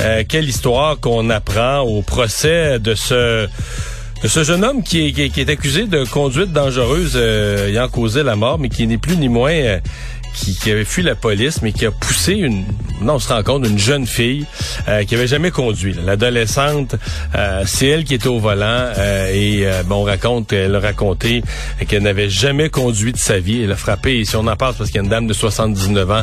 Euh, quelle histoire qu'on apprend au procès de ce jeune homme qui est, accusé de conduite dangereuse euh, ayant causé la mort, mais qui n'est plus ni moins euh, qui, avait fui la police, mais qui a poussé une, non, on se rend compte, une jeune fille euh, qui avait jamais conduit. L'adolescente, euh, c'est elle qui était au volant euh, et bon, on raconte, elle a raconté qu'elle n'avait jamais conduit de sa vie. Elle a frappé, et si on en parle, parce qu'il y a une dame de 79 ans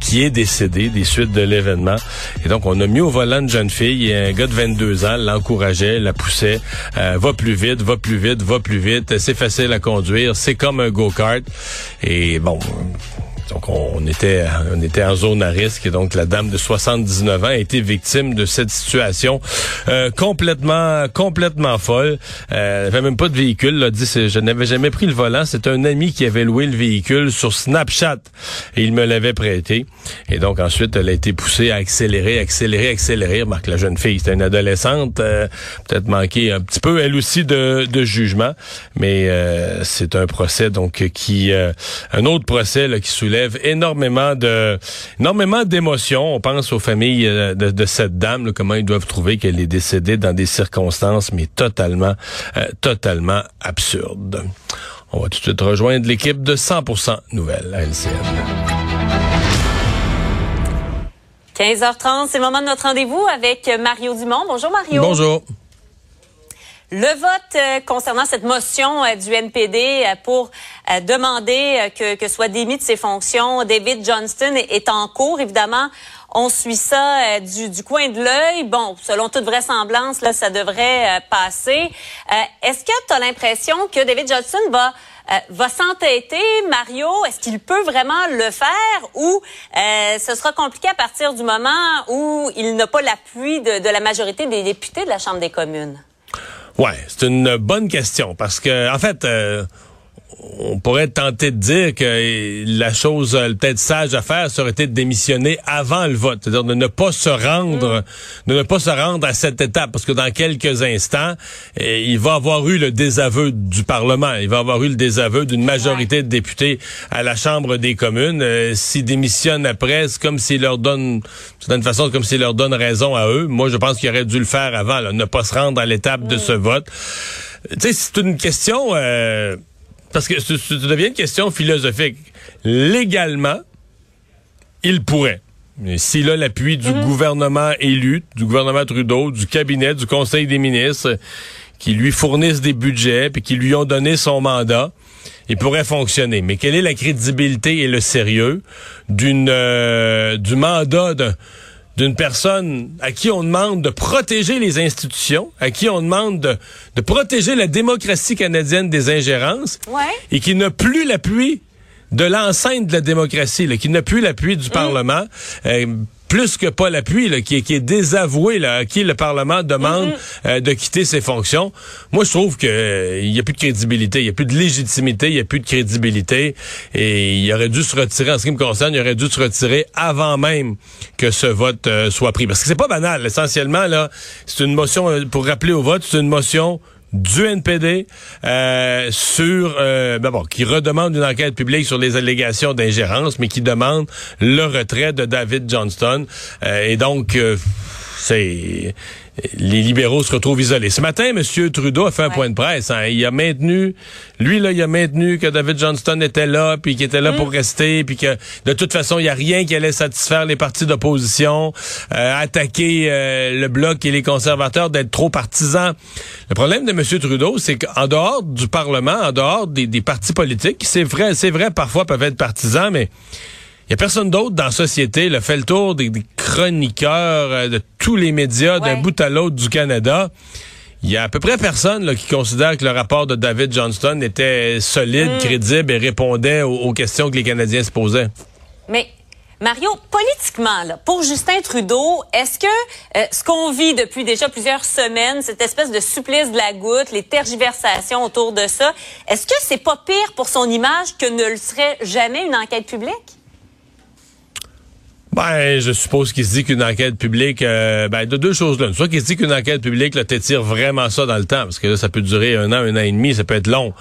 qui est décédée des suites de l'événement. Et donc, on a mis au volant une jeune fille et un gars de 22 ans l'encourageait, la poussait, va plus vite, va plus vite, va plus vite, c'est facile à conduire, c'est comme un go-kart. Et bon, donc, on était, on était en zone à risque. Et donc, la dame de 79 ans a été victime de cette situation euh, complètement, complètement folle. Euh, elle avait même pas de véhicule. Là, dit, je n'avais jamais pris le volant. C'est un ami qui avait loué le véhicule sur Snapchat et il me l'avait prêté. Et donc, ensuite, elle a été poussée à accélérer, accélérer, accélérer. Marque la jeune fille, c'était une adolescente, euh, peut-être manqué un petit peu, elle aussi, de, jugement. Mais euh, c'est un procès donc qui, un autre procès là, qui énormément de énormément d'émotions. On pense aux familles euh, de, cette dame, comment ils doivent trouver qu'elle est décédée dans des circonstances mais totalement euh, totalement absurdes. On va tout de suite rejoindre l'équipe de 100% Nouvelles à LCN. 15h30, c'est le moment de notre rendez-vous avec Mario Dumont. Bonjour Mario. Bonjour. Le vote euh, concernant cette motion euh, du NPD euh, pour demander que, que soit démis de ses fonctions, David Johnston est, en cours. Évidemment, on suit ça du, coin de l'œil. Bon, selon toute vraisemblance, là, ça devrait passer. Est-ce que tu as l'impression que David Johnston va va s'entêter, Mario? Est-ce qu'il peut vraiment le faire? Ou ce sera compliqué à partir du moment où il n'a pas l'appui de la majorité des députés de la Chambre des communes? Ouais, c'est une bonne question parce que en fait, euh, on pourrait tenter de dire que la chose euh, peut-être sage à faire, ça aurait été de démissionner avant le vote, c'est-à-dire de ne pas se rendre, mm. de ne pas se rendre à cette étape, parce que dans quelques instants, eh, il va avoir eu le désaveu du Parlement, il va avoir eu le désaveu d'une majorité de députés à la Chambre des communes. Euh, s'ils démissionnent après, c'est comme s'ils leur donnent, d'une façon, comme s'ils leur donnent raison à eux. Moi, je pense qu'il aurait dû le faire avant, ne pas se rendre à l'étape de mm. ce vote. Tu sais, c'est une question. Euh, parce que ça devient une question philosophique. Légalement, il pourrait. S'il a l'appui du mhm. gouvernement élu, du gouvernement Trudeau, du cabinet, du Conseil des ministres, qui lui fournissent des budgets, puis qui lui ont donné son mandat, il pourrait fonctionner. Mais quelle est la crédibilité et le sérieux d'une euh, du mandat d'un d'une personne à qui on demande de protéger les institutions, à qui on demande de, de protéger la démocratie canadienne des ingérences, et qui n'a plus l'appui de l'enceinte de la démocratie, là, qui n'a plus l'appui du mm. Parlement. Euh, plus que pas l'appui, qui, qui est désavoué, là, à qui le Parlement demande mm-hmm. euh, de quitter ses fonctions. Moi, je trouve que euh, il y a plus de crédibilité, il y a plus de légitimité, il y a plus de crédibilité, et il aurait dû se retirer. En ce qui me concerne, il aurait dû se retirer avant même que ce vote euh, soit pris, parce que c'est pas banal. Essentiellement, là, c'est une motion pour rappeler au vote, c'est une motion du NPD euh, sur euh, ben bon, qui redemande une enquête publique sur les allégations d'ingérence, mais qui demande le retrait de David Johnston. Euh, et donc c'est les libéraux se retrouvent isolés. Ce matin, M. Trudeau a fait un point de presse. Hein. Il a maintenu, lui là, il a maintenu que David Johnston était là, puis qu'il était là pour mm. rester, puis que de toute façon, il y a rien qui allait satisfaire les partis d'opposition, euh, attaquer euh, le bloc et les conservateurs d'être trop partisans. Le problème de M. Trudeau, c'est qu'en dehors du Parlement, en dehors des, des partis politiques, c'est vrai, c'est vrai, parfois peuvent être partisans, mais il y a personne d'autre dans la société. A fait le tour des, chroniqueurs euh, de tous les médias d'un bout à l'autre du Canada. Il y a à peu près personne là, qui considère que le rapport de David Johnston était solide, mm. crédible et répondait aux, questions que les Canadiens se posaient. Mais Mario, politiquement, là, pour Justin Trudeau, est-ce que euh, ce qu'on vit depuis déjà plusieurs semaines, cette espèce de supplice de la goutte, les tergiversations autour de ça, est-ce que c'est pas pire pour son image que ne le serait jamais une enquête publique? Ben, je suppose qu'il se dit qu'une enquête publique, euh, ben, de deux choses là. Soit qu'il se dit qu'une enquête publique, là, t'étire vraiment ça dans le temps, parce que là, ça peut durer un an, un an et demi, ça peut être long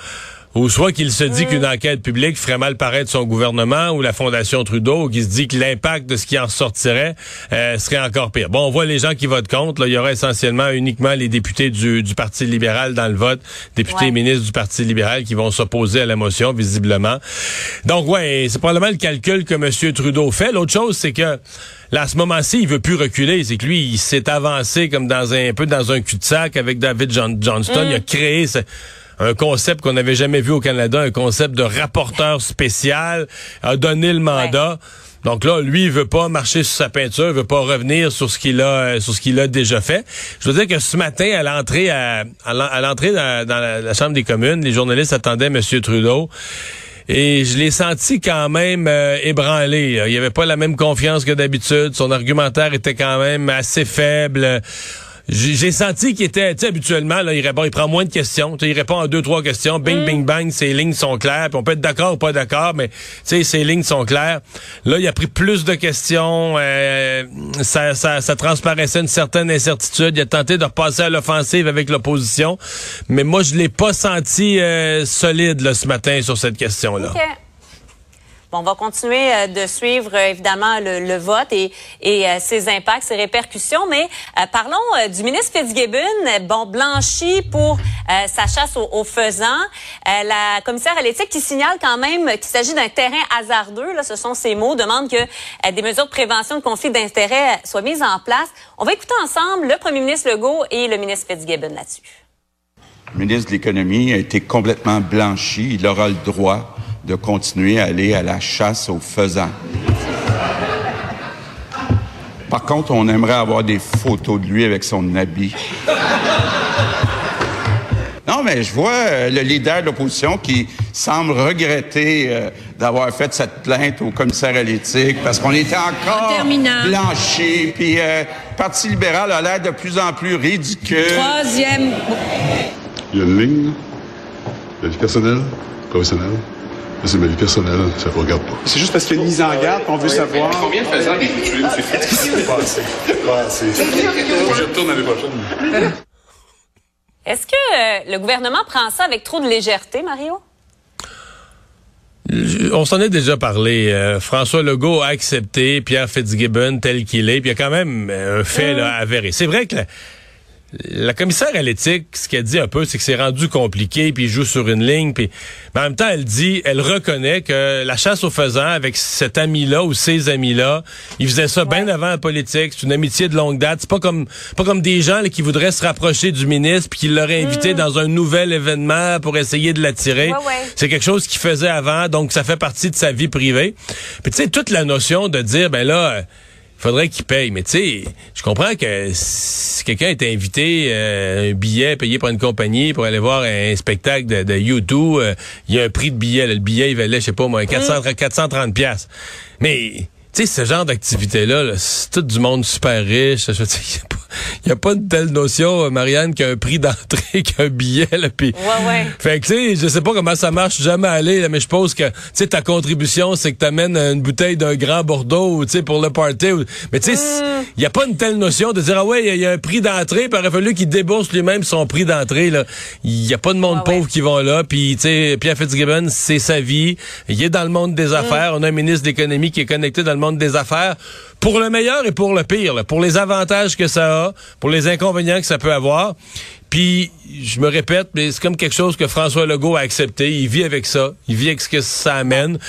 ou soit qu'il se dit mm. qu'une enquête publique ferait mal paraître son gouvernement ou la Fondation Trudeau, ou qu'il se dit que l'impact de ce qui en sortirait euh, serait encore pire. Bon, on voit les gens qui votent contre. Là, il y aura essentiellement uniquement les députés du, du Parti libéral dans le vote, députés et ministres du Parti libéral qui vont s'opposer à la motion, visiblement. Donc, ouais, c'est probablement le calcul que M. Trudeau fait. L'autre chose, c'est que là, à ce moment-ci, il veut plus reculer. C'est que lui, il s'est avancé comme dans un, peu dans un cul-de-sac avec David Johnston. Il a mm. créé un concept qu'on n'avait jamais vu au Canada, un concept de rapporteur spécial, a donné le mandat. Donc là, lui, il veut pas marcher sur sa peinture, il veut pas revenir sur ce qu'il a, sur ce qu'il a déjà fait. Je veux dire que ce matin, à l'entrée, à, l'entrée dans, la, Chambre des communes, les journalistes attendaient M. Trudeau. Et je l'ai senti quand même euh, ébranlé. Il avait pas la même confiance que d'habitude. Son argumentaire était quand même assez faible j'ai senti qu'il était, tu sais, habituellement, là, il répond, il prend moins de questions. il répond à deux, trois questions. Bing, mm. bing, bang, ses lignes sont claires. Puis on peut être d'accord ou pas d'accord, mais tu sais, ses lignes sont claires. Là, il a pris plus de questions. Euh, ça, ça, ça, transparaissait une certaine incertitude. Il a tenté de repasser à l'offensive avec l'opposition. Mais moi, je l'ai pas senti euh, solide là, ce matin sur cette question-là on va continuer euh, de suivre euh, évidemment le, vote et, euh, ses impacts, ses répercussions, mais parlons du ministre Fitzgibbon, bon blanchi pour sa chasse aux, aux faisans. la commissaire à l'éthique qui signale quand même qu'il s'agit d'un terrain hasardeux, là, ce sont ses mots, demande que des mesures de prévention de conflits d'intérêts soient mises en place. On va écouter ensemble le premier ministre Legault et le ministre Fitzgibbon là-dessus. Le ministre de l'Économie a été complètement blanchi. Il aura le droit de continuer à aller à la chasse aux faisans. Par contre, on aimerait avoir des photos de lui avec son habit. Non, mais je vois euh, le leader de l'opposition qui semble regretter euh, d'avoir fait cette plainte au commissaire à l'éthique parce qu'on était encore blanchi. Puis euh, le Parti libéral a l'air de plus en plus ridicule. Troisième. Il y a une ligne, il y a du personnel, professionnel. C'est ma vie personnelle, ça ne regarde pas. C'est juste parce qu'il y a une mise en garde qu'on veut savoir. Combien de faisans avez tué, M. Fitzgibbon? Pas assez. Pas assez. Je retourne l'année prochaine. Est-ce que euh, le gouvernement prend ça avec trop de légèreté, Mario? On s'en est déjà parlé. Euh, François Legault a accepté Pierre Fitzgibbon tel qu'il est. Puis il y a quand même euh, un fait là, avéré. C'est vrai que la commissaire à l'éthique, ce qu'elle dit un peu, c'est que c'est rendu compliqué, puis il joue sur une ligne, puis mais en même temps, elle dit, elle reconnaît que la chasse aux faisans avec cet ami-là ou ces amis-là, ils faisaient ça bien avant la politique. C'est une amitié de longue date. C'est pas comme pas comme des gens qui voudraient se rapprocher du ministre puis qui l'auraient invité mm. dans un nouvel événement pour essayer de l'attirer. C'est quelque chose qu'il faisait avant, donc ça fait partie de sa vie privée. Puis tu sais, toute la notion de dire, ben là faudrait qu'il paye. Mais tu sais, je comprends que si quelqu'un est invité, euh, un billet payé par une compagnie pour aller voir un spectacle de, de YouTube, euh, il y a un prix de billet. le billet, il valait, je sais pas moi, 400, 430 pièces. Mais tu sais, ce genre d'activité-là, c'est tout du monde super riche. Je il n'y a, pas une telle notion, euh, Marianne, qu'un prix d'entrée, qu'un billet. Là, pis... Ouais, ouais. Fait que, tu sais, je sais pas comment ça marche, jamais allé, là, mais je pense que, tu sais, ta contribution, c'est que tu amènes une bouteille d'un grand Bordeaux, tu sais, pour le party. Mais tu sais, il mm. n'y a pas une telle notion de dire, ah ouais, il y, a un prix d'entrée, puis il aurait fallu qu'il débourse lui-même son prix d'entrée. Il n'y a pas de monde pauvre qui vont là. Puis, tu sais, Pierre Fitzgibbon, c'est sa vie. Il est dans le monde des mm. affaires. On a un ministre de l'économie qui est connecté dans le monde des affaires pour le meilleur et pour le pire, pour les avantages que ça a, pour les inconvénients que ça peut avoir. Puis, je me répète, mais c'est comme quelque chose que François Legault a accepté. Il vit avec ça. Il vit avec ce que ça amène.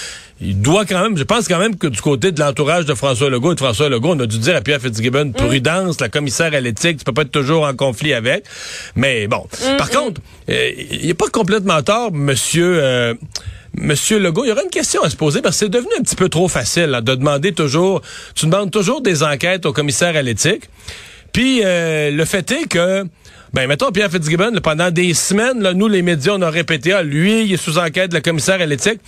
Il doit quand même, je pense quand même que du côté de l'entourage de François Legault et de François Legault, on a dû dire à Pierre Fitzgibbon, mm. prudence, la commissaire à l'éthique, tu peux pas être toujours en conflit avec. Mais bon. Mm, Par mm. contre, euh, il n'est pas complètement tort, monsieur, euh, Monsieur Legault, il y aura une question à se poser parce que c'est devenu un petit peu trop facile de demander toujours, tu demandes toujours des enquêtes au commissaire à l'éthique. Puis euh, le fait est que, ben mettons Pierre Fitzgibbon, pendant des semaines, là, nous les médias, on a répété, ah, lui, il est sous enquête la commissaire à l'éthique.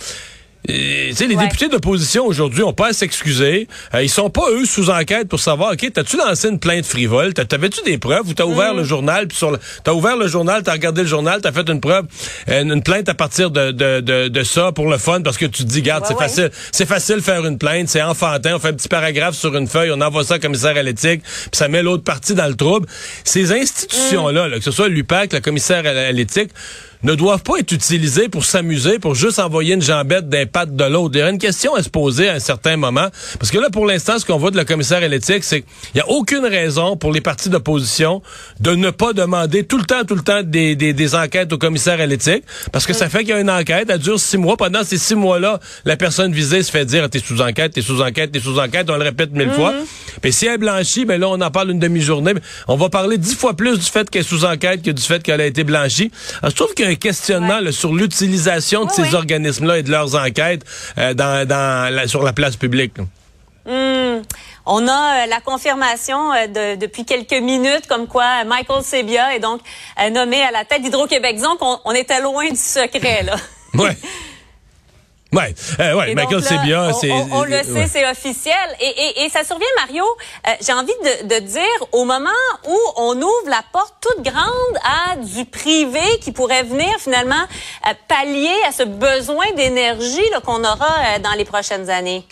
Les députés d'opposition aujourd'hui ont pas à s'excuser. Euh, ils sont pas eux sous enquête pour savoir ok t'as-tu lancé une plainte frivole, t'avais-tu des preuves ou t'as ouvert mm. le journal puis sur t'as ouvert le journal, t'as regardé le journal, t'as fait une preuve, une, plainte à partir de, de, de, ça pour le fun parce que tu te dis garde c'est facile, c'est facile faire une plainte, c'est enfantin, on fait un petit paragraphe sur une feuille, on envoie ça au commissaire à l'éthique, puis ça met l'autre partie dans le trouble. Ces institutions là, là que ce soit l'UPAC, le commissaire à l'éthique ne doivent pas être utilisés pour s'amuser, pour juste envoyer une jambette d'un pattes de l'autre. Il y a une question à se poser à un certain moment. Parce que là, pour l'instant, ce qu'on voit de la commissaire à l'éthique, c'est qu'il n'y a aucune raison pour les partis d'opposition de ne pas demander tout le temps, tout le temps des, des, des enquêtes au commissaire à l'éthique. Parce que ça fait qu'il y a une enquête, elle dure six mois. Pendant ces six mois-là, la personne visée se fait dire, t'es sous enquête, t'es sous enquête, t'es sous enquête. On le répète mille fois. Puis si elle est blanchie, ben là, on en parle une demi-journée. On va parler dix fois plus du fait qu'elle est sous enquête que du fait qu'elle a été blanchie. Alors, je trouve qu'il un questionnement sur l'utilisation de ces organismes-là et de leurs enquêtes euh, dans, dans sur la place publique. Hmm. On a euh, la confirmation euh, de, depuis quelques minutes comme quoi Michael Sebia est donc nommé à la tête d'Hydro-Québec. Donc, on, on était loin du secret, là. ouais. Ouais, euh, ouais, Michael Sebia, c'est. On, le sait, c'est officiel. Et, et, et, ça survient, Mario. Euh, J'ai envie de, de, dire, au moment où on ouvre la porte toute grande à du privé qui pourrait venir finalement euh, pallier à ce besoin d'énergie qu'on aura euh, dans les prochaines années.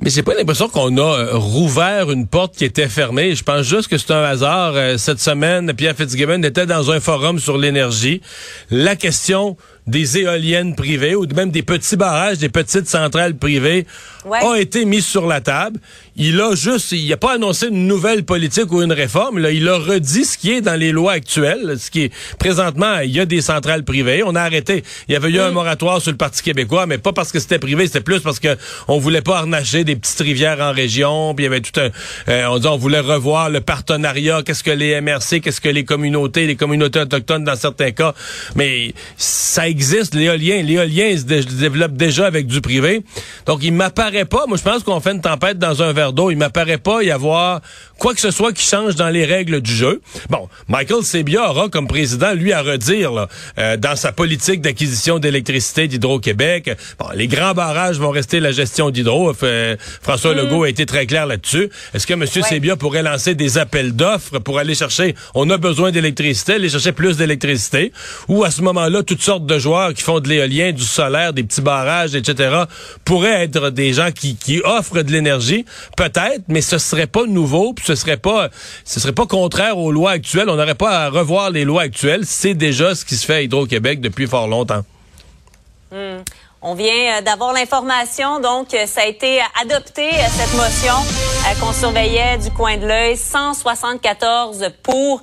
Mais j'ai pas l'impression qu'on a rouvert une porte qui était fermée. Je pense juste que c'est un hasard. cette semaine, Pierre Fitzgibbon était dans un forum sur l'énergie. La question des éoliennes privées ou même des petits barrages, des petites centrales privées a été mis sur la table. Il a juste, il a pas annoncé une nouvelle politique ou une réforme. Là, il a redit ce qui est dans les lois actuelles, ce qui est présentement, il y a des centrales privées. On a arrêté. Il y avait eu un moratoire sur le Parti québécois, mais pas parce que c'était privé, c'était plus parce que on voulait pas harnacher des petites rivières en région. Puis il y avait tout un, euh, on, dit, on voulait revoir le partenariat. Qu'est-ce que les MRC, qu'est-ce que les communautés, les communautés autochtones dans certains cas. Mais ça existe, l'éolien. L'éolien se, développe déjà avec du privé. Donc, il m'apparaît pas. Moi, je pense qu'on fait une tempête dans un verre d'eau. Il m'apparaît pas y avoir quoi que ce soit qui change dans les règles du jeu. Bon, Michael Sebia aura comme président, lui, à redire là, euh, dans sa politique d'acquisition d'électricité d'Hydro-Québec. Bon, les grands barrages vont rester la gestion d'Hydro. Euh, François mm. Legault a été très clair là-dessus. Est-ce que M. Ouais. pourrait lancer des appels d'offres pour aller chercher, on a besoin d'électricité, aller chercher plus d'électricité, ou à ce moment-là, toutes sortes de joueurs qui font de l'éolien, du solaire, des petits barrages, etc., pourraient être des gens qui, qui offrent de l'énergie, peut-être, mais ce serait pas nouveau, puis ce serait pas, ce serait pas contraire aux lois actuelles. On n'aurait pas à revoir les lois actuelles. C'est déjà ce qui se fait à Hydro-Québec depuis fort longtemps. Hmm. On vient euh, d'avoir l'information, donc euh, ça a été adopté, euh, cette motion qu'on surveillait du coin de l'œil. 174 pour,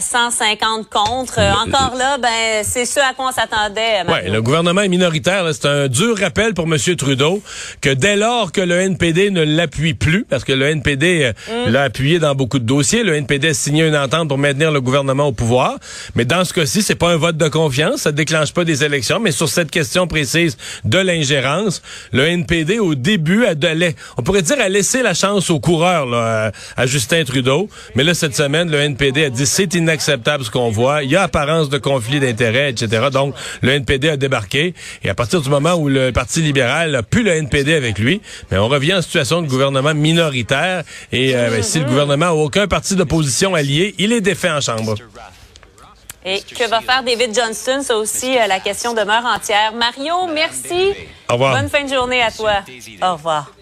150 contre. Encore là, ben c'est ce à quoi on s'attendait. Oui, le gouvernement est minoritaire. C'est un dur rappel pour M. Trudeau que dès lors que le NPD ne l'appuie plus, parce que le NPD mm. l'a appuyé dans beaucoup de dossiers, le NPD a signé une entente pour maintenir le gouvernement au pouvoir. Mais dans ce cas-ci, c'est pas un vote de confiance, ça déclenche pas des élections. Mais sur cette question précise de l'ingérence. Le NPD, au début, a de, on pourrait dire, a laissé la chance aux coureurs là, à, Justin Trudeau. Mais là, cette semaine, le NPD a dit c'est inacceptable ce qu'on voit. Il y a apparence de conflit d'intérêts, etc. Donc, le NPD a débarqué. Et à partir du moment où le Parti libéral a plus le NPD avec lui, mais on revient en situation de gouvernement minoritaire. Et euh, ben, si le gouvernement n'a aucun parti d'opposition allié, il est défait en Chambre. Et que va faire David Johnston? Ça aussi, euh, la question demeure entière. Mario, merci. Au revoir. Bonne fin de journée à toi. Au revoir.